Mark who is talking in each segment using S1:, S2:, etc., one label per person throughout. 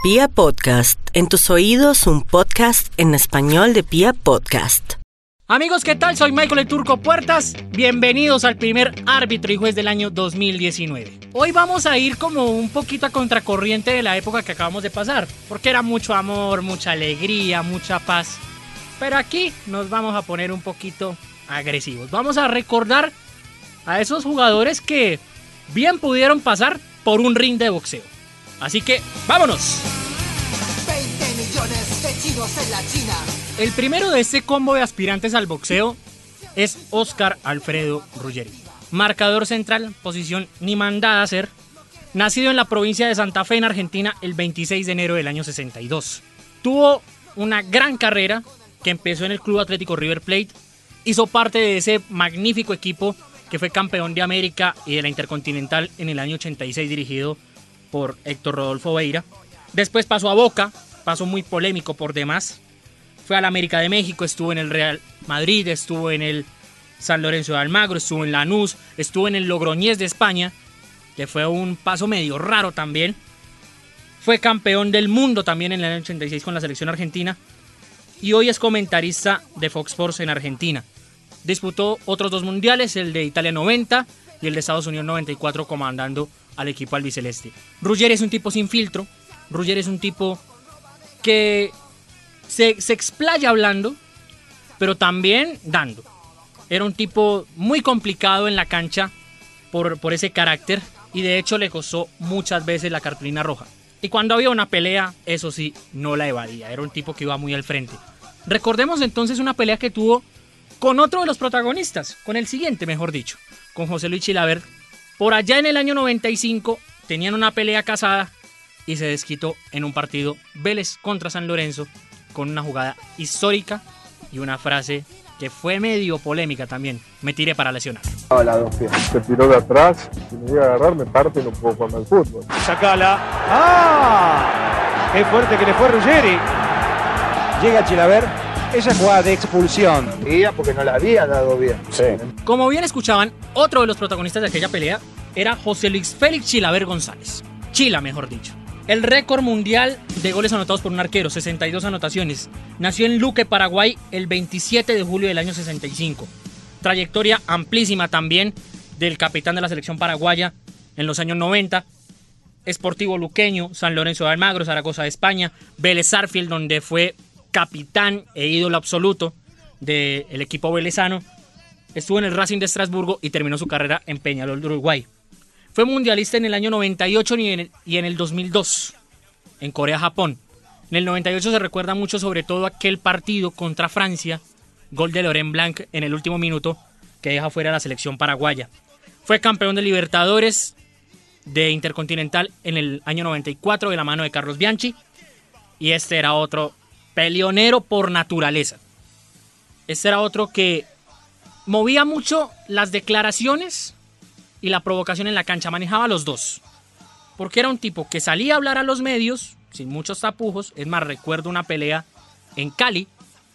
S1: Pia Podcast, en tus oídos un podcast en español de Pia Podcast.
S2: Amigos, ¿qué tal? Soy Michael el Turco Puertas. Bienvenidos al primer árbitro y juez del año 2019. Hoy vamos a ir como un poquito a contracorriente de la época que acabamos de pasar, porque era mucho amor, mucha alegría, mucha paz. Pero aquí nos vamos a poner un poquito agresivos. Vamos a recordar a esos jugadores que bien pudieron pasar por un ring de boxeo. Así que, vámonos.
S3: 20 millones de chinos en la China.
S2: El primero de este combo de aspirantes al boxeo es Oscar Alfredo Ruggeri. Marcador central, posición ni mandada a ser. Nacido en la provincia de Santa Fe, en Argentina, el 26 de enero del año 62. Tuvo una gran carrera que empezó en el Club Atlético River Plate. Hizo parte de ese magnífico equipo que fue campeón de América y de la Intercontinental en el año 86 dirigido por Héctor Rodolfo Beira. Después pasó a Boca, paso muy polémico por demás. Fue al América de México, estuvo en el Real Madrid, estuvo en el San Lorenzo de Almagro, estuvo en Lanús, estuvo en el Logroñés de España, que fue un paso medio raro también. Fue campeón del mundo también en el año 86 con la selección argentina. Y hoy es comentarista de Fox Sports en Argentina. Disputó otros dos mundiales, el de Italia 90 y el de Estados Unidos 94, comandando al equipo albiceleste. Ruggeri es un tipo sin filtro. Ruggeri es un tipo que se, se explaya hablando, pero también dando. Era un tipo muy complicado en la cancha por, por ese carácter y de hecho le costó muchas veces la cartulina roja. Y cuando había una pelea, eso sí, no la evadía. Era un tipo que iba muy al frente. Recordemos entonces una pelea que tuvo con otro de los protagonistas, con el siguiente, mejor dicho, con José Luis Chilaver. Por allá en el año 95 tenían una pelea casada y se desquitó en un partido Vélez contra San Lorenzo con una jugada histórica y una frase que fue medio polémica también. Me tiré para lesionar.
S4: A la dos pies. Se tiró de atrás, si me llega a agarrar me parte y no puedo jugar al fútbol.
S5: Sacala. ¡Ah! ¡Qué fuerte que le fue Ruggeri! Llega Chilaver. Esa jugada de expulsión.
S4: Porque no la había dado bien. Sí.
S2: Como bien escuchaban, otro de los protagonistas de aquella pelea era José Luis Félix Chilaver González. Chila, mejor dicho. El récord mundial de goles anotados por un arquero, 62 anotaciones. Nació en Luque, Paraguay, el 27 de julio del año 65. Trayectoria amplísima también del capitán de la selección paraguaya en los años 90. Esportivo Luqueño, San Lorenzo de Almagro, Zaragoza de España, Vélez Arfield, donde fue capitán e ídolo absoluto del equipo velezano. Estuvo en el Racing de Estrasburgo y terminó su carrera en Peñarol de Uruguay. Fue mundialista en el año 98 y en el, y en el 2002 en Corea-Japón. En el 98 se recuerda mucho sobre todo aquel partido contra Francia, gol de Laurent Blanc en el último minuto que deja fuera a la selección paraguaya. Fue campeón de Libertadores de Intercontinental en el año 94 de la mano de Carlos Bianchi y este era otro peleonero por naturaleza. Este era otro que movía mucho las declaraciones y la provocación en la cancha, manejaba los dos. Porque era un tipo que salía a hablar a los medios, sin muchos tapujos. Es más, recuerdo una pelea en Cali,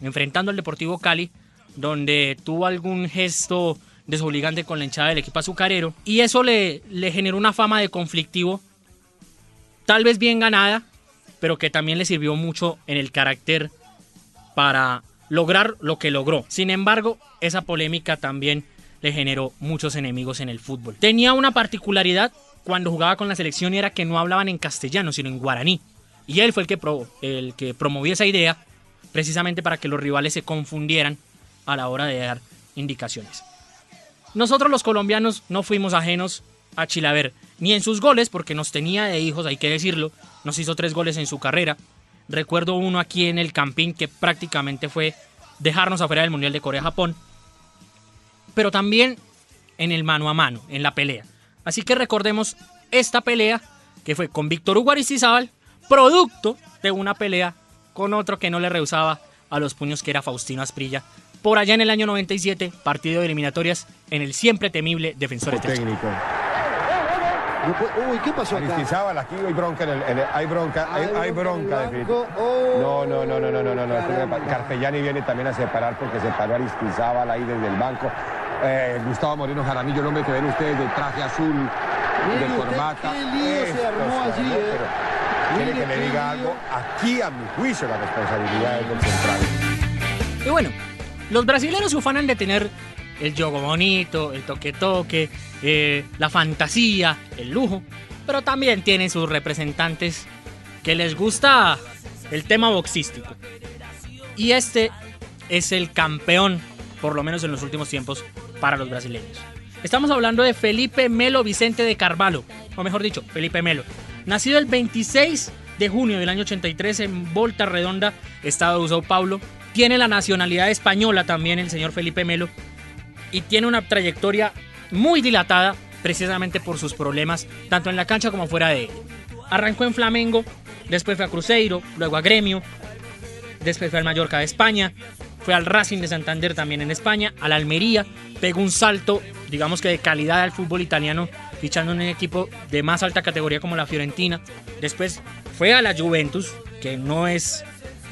S2: enfrentando al Deportivo Cali, donde tuvo algún gesto desobligante con la hinchada del equipo azucarero. Y eso le, le generó una fama de conflictivo, tal vez bien ganada, pero que también le sirvió mucho en el carácter para lograr lo que logró. Sin embargo, esa polémica también le generó muchos enemigos en el fútbol. Tenía una particularidad cuando jugaba con la selección y era que no hablaban en castellano, sino en guaraní. Y él fue el que, pro, el que promovió esa idea precisamente para que los rivales se confundieran a la hora de dar indicaciones. Nosotros los colombianos no fuimos ajenos a Chilaver, ni en sus goles, porque nos tenía de hijos, hay que decirlo, nos hizo tres goles en su carrera. Recuerdo uno aquí en el Campín que prácticamente fue dejarnos afuera del Mundial de Corea-Japón, pero también en el mano a mano, en la pelea. Así que recordemos esta pelea que fue con Víctor Hugo producto de una pelea con otro que no le rehusaba a los puños que era Faustino Asprilla. Por allá en el año 97, partido de eliminatorias en el siempre temible Defensor
S6: técnico.
S5: Uy, ¿qué pasó acá?
S6: Aristizábal, aquí hay bronca, en el, hay bronca, hay,
S5: hay bronca,
S6: no, no, no, no, no, no, no. Carpellani viene también a separar porque separó a Aristizábal ahí desde el banco. Eh, Gustavo Moreno Jaramillo, el hombre que ven ustedes de traje azul, de corbata.
S5: Qué lío
S6: Esto, ¿no?
S5: ¿eh?
S6: Quiere que le diga algo. Aquí, a mi juicio, la responsabilidad es del central.
S2: Y bueno, los brasileños se ufanan de tener el juego bonito, el toque-toque, eh, la fantasía, el lujo, pero también tienen sus representantes que les gusta el tema boxístico. Y este es el campeón, por lo menos en los últimos tiempos, para los brasileños. Estamos hablando de Felipe Melo Vicente de Carvalho, o mejor dicho, Felipe Melo. Nacido el 26 de junio del año 83 en Volta Redonda, estado de Sao Paulo. Tiene la nacionalidad española también el señor Felipe Melo y tiene una trayectoria muy dilatada precisamente por sus problemas tanto en la cancha como fuera de él. Arrancó en Flamengo, después fue a Cruzeiro, luego a Gremio, después fue al Mallorca de España, fue al Racing de Santander también en España, al Almería, pegó un salto, digamos que de calidad al fútbol italiano, fichando en un equipo de más alta categoría como la Fiorentina. Después fue a la Juventus, que no es,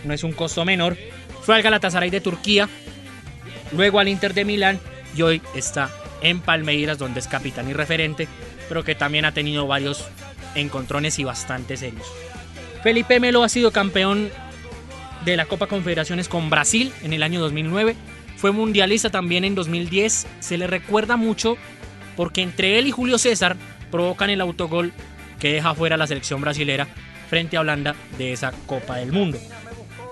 S2: no es un costo menor, fue al Galatasaray de Turquía, luego al Inter de Milán hoy está en Palmeiras, donde es capitán y referente, pero que también ha tenido varios encontrones y bastante serios. Felipe Melo ha sido campeón de la Copa Confederaciones con Brasil en el año 2009. Fue mundialista también en 2010. Se le recuerda mucho porque entre él y Julio César provocan el autogol que deja fuera la selección brasilera frente a Holanda de esa Copa del Mundo.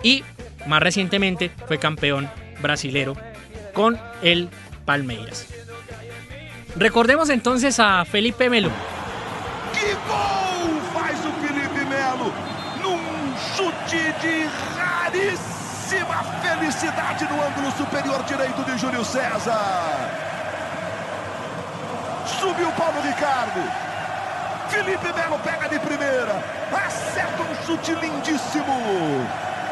S2: Y más recientemente fue campeón brasilero con el Palmeiras. Recordemos entonces a Felipe Melo.
S7: Que gol faz o Felipe Melo num chute de raríssima felicidade no ângulo superior direito de Júlio César. Subiu Paulo Ricardo. Felipe Melo pega de primeira. Acerta um chute lindíssimo.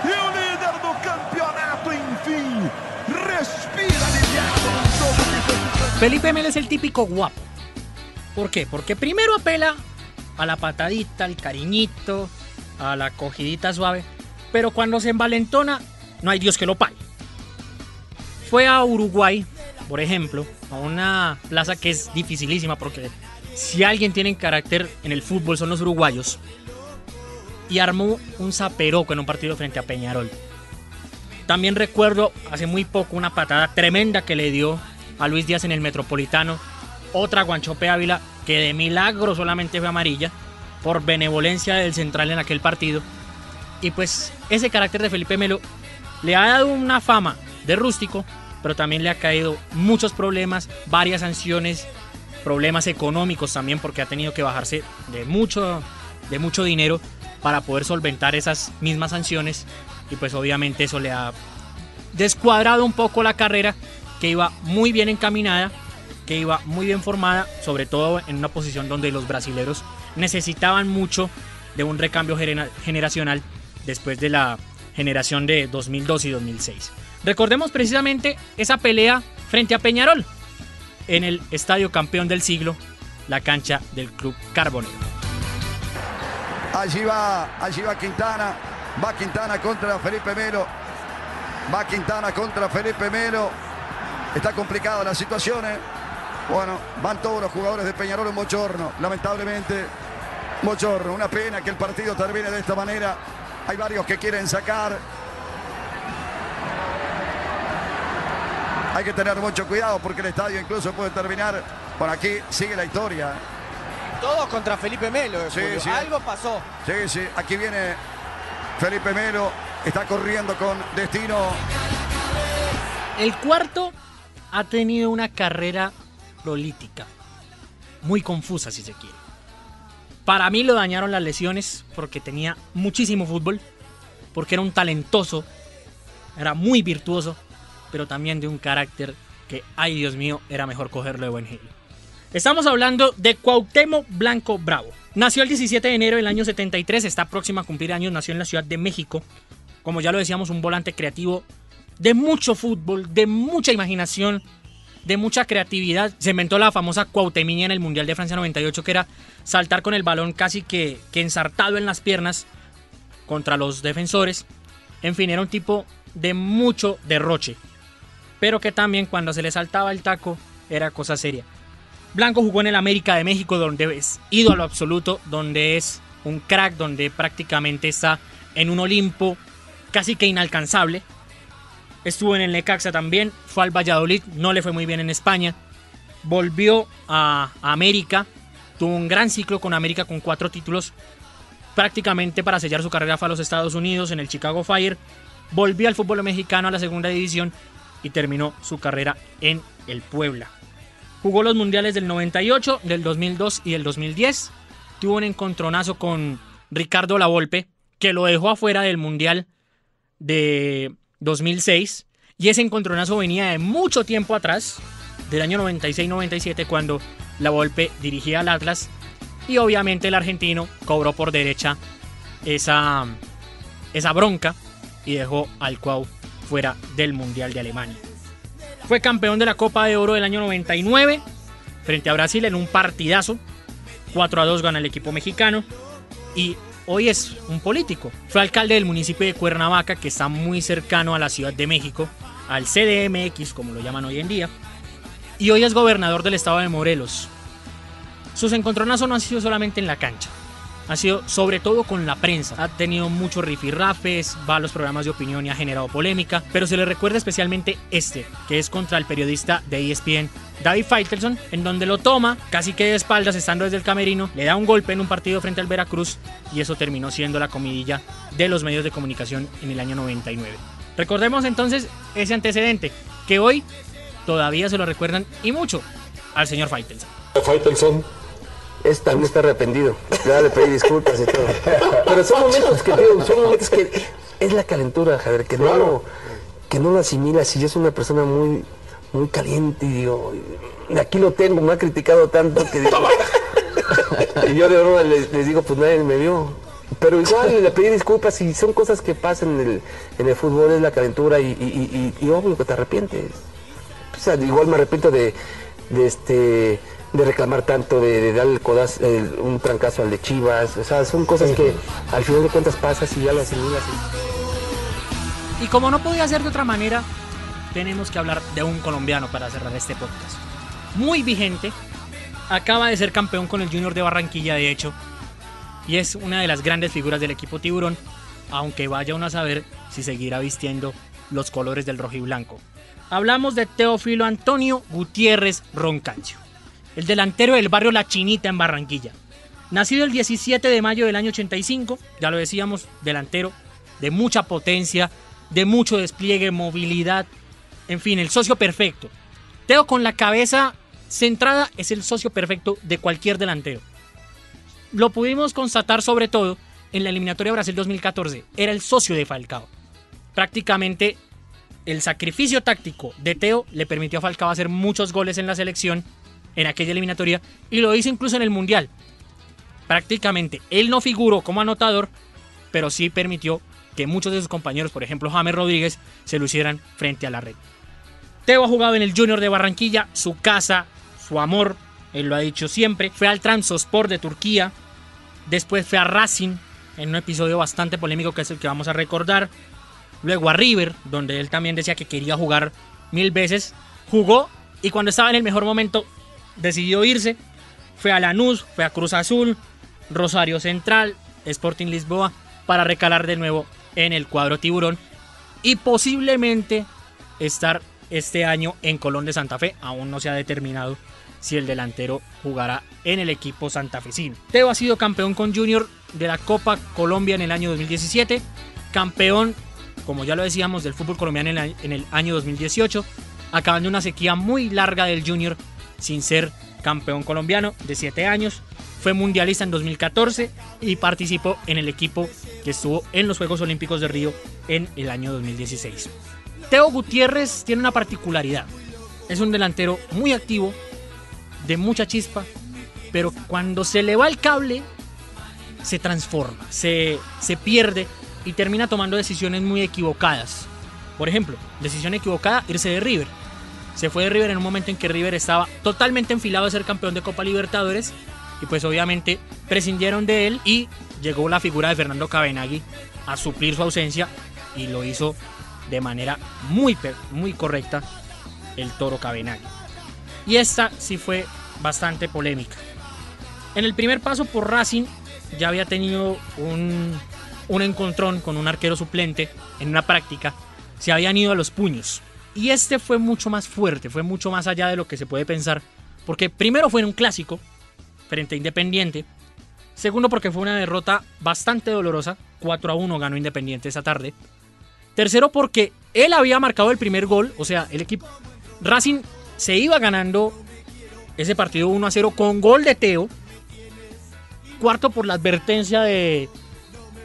S7: E o líder do campeonato, enfim, respira
S2: Felipe Melo es el típico guapo. ¿Por qué? Porque primero apela a la patadita, al cariñito, a la cogidita suave, pero cuando se envalentona, no hay Dios que lo pare. Fue a Uruguay, por ejemplo, a una plaza que es dificilísima porque si alguien tiene carácter en el fútbol son los uruguayos, y armó un zaperoco en un partido frente a Peñarol. También recuerdo hace muy poco una patada tremenda que le dio a Luis Díaz en el Metropolitano. Otra Guanchope Ávila que de milagro solamente fue amarilla por benevolencia del central en aquel partido. Y pues ese carácter de Felipe Melo le ha dado una fama de rústico, pero también le ha caído muchos problemas, varias sanciones, problemas económicos también porque ha tenido que bajarse de mucho, de mucho dinero para poder solventar esas mismas sanciones y pues obviamente eso le ha descuadrado un poco la carrera que iba muy bien encaminada, que iba muy bien formada, sobre todo en una posición donde los brasileros necesitaban mucho de un recambio genera- generacional después de la generación de 2002 y 2006. Recordemos precisamente esa pelea frente a Peñarol en el Estadio Campeón del Siglo, la cancha del Club Carbonero.
S8: Allí va, allí va Quintana. Va Quintana contra Felipe Melo. Va Quintana contra Felipe Melo. Está complicada la situación. ¿eh? Bueno, van todos los jugadores de Peñarol en bochorno. Lamentablemente, bochorno. Una pena que el partido termine de esta manera. Hay varios que quieren sacar. Hay que tener mucho cuidado porque el estadio incluso puede terminar. Por aquí sigue la historia.
S5: Todos contra Felipe Melo.
S8: Sí,
S5: Julio.
S8: sí.
S5: Algo pasó.
S8: Sí, sí, aquí viene Felipe Melo, está corriendo con destino.
S2: El cuarto ha tenido una carrera prolítica, muy confusa si se quiere. Para mí lo dañaron las lesiones porque tenía muchísimo fútbol, porque era un talentoso, era muy virtuoso, pero también de un carácter que, ay Dios mío, era mejor cogerlo de buen genio. Estamos hablando de Cuauhtémoc Blanco Bravo. Nació el 17 de enero del año 73, está próxima a cumplir años, nació en la Ciudad de México. Como ya lo decíamos, un volante creativo de mucho fútbol, de mucha imaginación, de mucha creatividad. Se inventó la famosa Cuauhtemiña en el Mundial de Francia 98, que era saltar con el balón casi que, que ensartado en las piernas contra los defensores. En fin, era un tipo de mucho derroche, pero que también cuando se le saltaba el taco era cosa seria. Blanco jugó en el América de México, donde es ídolo absoluto, donde es un crack, donde prácticamente está en un Olimpo casi que inalcanzable. Estuvo en el Necaxa también, fue al Valladolid, no le fue muy bien en España. Volvió a América, tuvo un gran ciclo con América con cuatro títulos. Prácticamente para sellar su carrera fue a los Estados Unidos en el Chicago Fire. Volvió al fútbol mexicano a la segunda división y terminó su carrera en el Puebla. Jugó los mundiales del 98, del 2002 y del 2010. Tuvo un encontronazo con Ricardo Lavolpe, que lo dejó afuera del mundial de 2006. Y ese encontronazo venía de mucho tiempo atrás, del año 96-97, cuando Lavolpe dirigía al Atlas. Y obviamente el argentino cobró por derecha esa, esa bronca y dejó al Cuau fuera del Mundial de Alemania. Fue campeón de la Copa de Oro del año 99 frente a Brasil en un partidazo. 4 a 2 gana el equipo mexicano. Y hoy es un político. Fue alcalde del municipio de Cuernavaca, que está muy cercano a la Ciudad de México, al CDMX, como lo llaman hoy en día. Y hoy es gobernador del estado de Morelos. Sus encontronazos no han sido solamente en la cancha ha sido sobre todo con la prensa. Ha tenido muchos rifirrafes, va a los programas de opinión y ha generado polémica, pero se le recuerda especialmente este, que es contra el periodista de ESPN, David Feitelson, en donde lo toma casi que de espaldas estando desde el camerino, le da un golpe en un partido frente al Veracruz y eso terminó siendo la comidilla de los medios de comunicación en el año 99. Recordemos entonces ese antecedente, que hoy todavía se lo recuerdan y mucho al señor Feitelson.
S9: Feitelson es, también está arrepentido. Ya le pedí disculpas y todo. Pero son momentos que, son momentos que es la calentura, Javier, que no lo, que no lo asimila. Si es una persona muy, muy caliente, y digo, aquí lo tengo, me ha criticado tanto que digo, y yo de verdad les, digo, pues nadie me vio. Pero igual le pedí disculpas y son cosas que pasan en el, en el fútbol, es la calentura y, y, y, obvio que te arrepientes. O sea, igual me arrepiento de, de este de reclamar tanto, de, darle un trancazo al de Chivas. O sea, son cosas que al final de cuentas pasas y ya las asimilas.
S2: Y como no podía ser de otra manera, tenemos que hablar de un colombiano para cerrar este podcast. Muy vigente, acaba de ser campeón con el Junior de Barranquilla, de hecho, y es una de las grandes figuras del equipo Tiburón, aunque vaya uno a saber si seguirá vistiendo los colores del rojo y blanco. Hablamos de Teófilo Antonio Gutiérrez Roncancio el delantero del barrio La Chinita en Barranquilla. Nacido el 17 de mayo del año 85, ya lo decíamos, delantero de mucha potencia, de mucho despliegue, movilidad, en fin, el socio perfecto. Teo con la cabeza centrada es el socio perfecto de cualquier delantero. Lo pudimos constatar sobre todo en la eliminatoria Brasil 2014. Era el socio de Falcao. Prácticamente el sacrificio táctico de Teo le permitió a Falcao hacer muchos goles en la selección en aquella eliminatoria y lo hizo incluso en el Mundial. Prácticamente él no figuró como anotador, pero sí permitió que muchos de sus compañeros, por ejemplo James Rodríguez, se lo hicieran frente a la red. Teo ha jugado en el Junior de Barranquilla, su casa, su amor, él lo ha dicho siempre. Fue al Transospor de Turquía, después fue a Racing, en un episodio bastante polémico que es el que vamos a recordar. Luego a River, donde él también decía que quería jugar mil veces. Jugó y cuando estaba en el mejor momento decidió irse. Fue a Lanús, fue a Cruz Azul, Rosario Central, Sporting Lisboa, para recalar de nuevo en el cuadro tiburón y posiblemente estar este año en Colón de Santa Fe. Aún no se ha determinado si el delantero jugará en el equipo santafesino. Teo ha sido campeón con Junior de la Copa Colombia en el año 2017, campeón, como ya lo decíamos, del fútbol colombiano en el año 2018, acabando una sequía muy larga del Junior sin ser campeón colombiano de 7 años. Fue mundialista en 2014 y participó en el equipo que estuvo en los Juegos Olímpicos de Río en el año 2016. Teo Gutiérrez tiene una particularidad. Es un delantero muy activo, de mucha chispa, pero cuando se le va el cable, se transforma, se, se pierde y termina tomando decisiones muy equivocadas. Por ejemplo, decisión equivocada, irse de River. Se fue de River en un momento en que River estaba totalmente enfilado a ser campeón de Copa Libertadores y pues obviamente prescindieron de él y llegó la figura de Fernando Cabenagui a suplir su ausencia y lo hizo de manera muy, muy correcta el Toro Cabenagui. Y esta sí fue bastante polémica. En el primer paso por Racing ya había tenido un, un encontrón con un arquero suplente en una práctica. Se habían ido a los puños. Y este fue mucho más fuerte, fue mucho más allá de lo que se puede pensar. Porque primero fue en un clásico frente a Independiente. Segundo porque fue una derrota bastante dolorosa. 4 a 1 ganó Independiente esa tarde. Tercero porque él había marcado el primer gol. O sea, el equipo... Racing se iba ganando ese partido 1 a 0 con gol de Teo. Cuarto por la advertencia de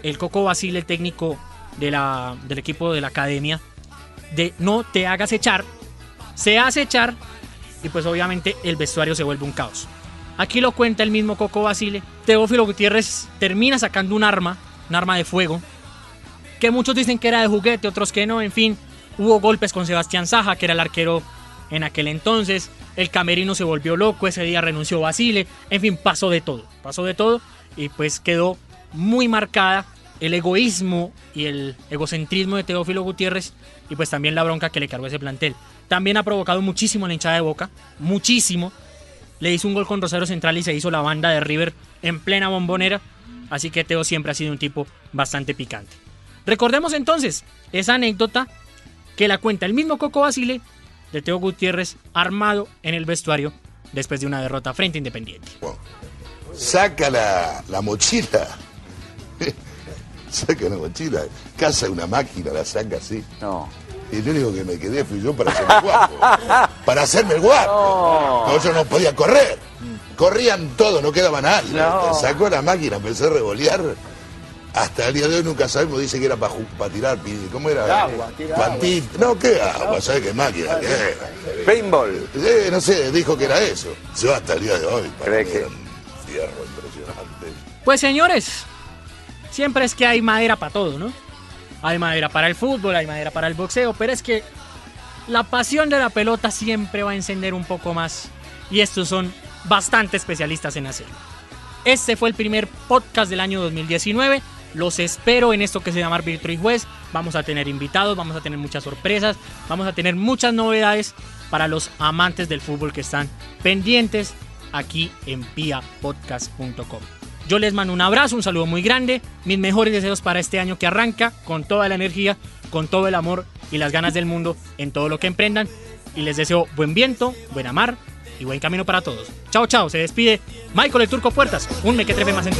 S2: el Coco Basile, el técnico de la, del equipo de la academia, de no te hagas echar. Se hace echar y pues obviamente el vestuario se vuelve un caos. Aquí lo cuenta el mismo Coco Basile. Teófilo Gutiérrez termina sacando un arma, un arma de fuego, que muchos dicen que era de juguete, otros que no, en fin. Hubo golpes con Sebastián Saja, que era el arquero en aquel entonces. El camerino se volvió loco, ese día renunció Basile. En fin, pasó de todo, pasó de todo y pues quedó muy marcada el egoísmo y el egocentrismo de Teófilo Gutiérrez y pues también la bronca que le cargó ese plantel. También ha provocado muchísimo la hinchada de Boca, muchísimo. Le hizo un gol con Rosario Central y se hizo la banda de River en plena bombonera. Así que Teo siempre ha sido un tipo bastante picante. Recordemos entonces esa anécdota que la cuenta el mismo Coco Basile de Teo Gutiérrez armado en el vestuario después de una derrota frente a Independiente.
S10: saca la, la mochila. Saca la mochila, caza una máquina, la saca así.
S11: No.
S10: Y el único que me quedé fui yo para hacerme el guapo. para hacerme el guapo. No, yo no podía correr. Corrían todos, no quedaba nadie.
S11: No.
S10: Sacó la máquina, empecé a revolear. Hasta el día de hoy nunca sabemos, dice que era para tirar, pi- ¿cómo era?
S11: Agua, tira
S10: Pantita. No, ¿qué agua? ¿Sabes qué máquina? ¿Qué?
S11: Paintball.
S10: Eh, no sé, dijo que era eso. Yo hasta el día de hoy. para
S11: ¿Cree
S10: mí
S11: que?
S10: era un fierro impresionante.
S2: Pues señores, siempre es que hay madera para todo, ¿no? Hay madera para el fútbol, hay madera para el boxeo, pero es que la pasión de la pelota siempre va a encender un poco más. Y estos son bastante especialistas en hacerlo. Este fue el primer podcast del año 2019. Los espero en esto que se llama Arbitro y Juez. Vamos a tener invitados, vamos a tener muchas sorpresas, vamos a tener muchas novedades para los amantes del fútbol que están pendientes aquí en piapodcast.com. Yo les mando un abrazo, un saludo muy grande, mis mejores deseos para este año que arranca con toda la energía, con todo el amor y las ganas del mundo en todo lo que emprendan. Y les deseo buen viento, buena mar y buen camino para todos. Chao, chao, se despide Michael el Turco Puertas, un mequetrefe más en ti.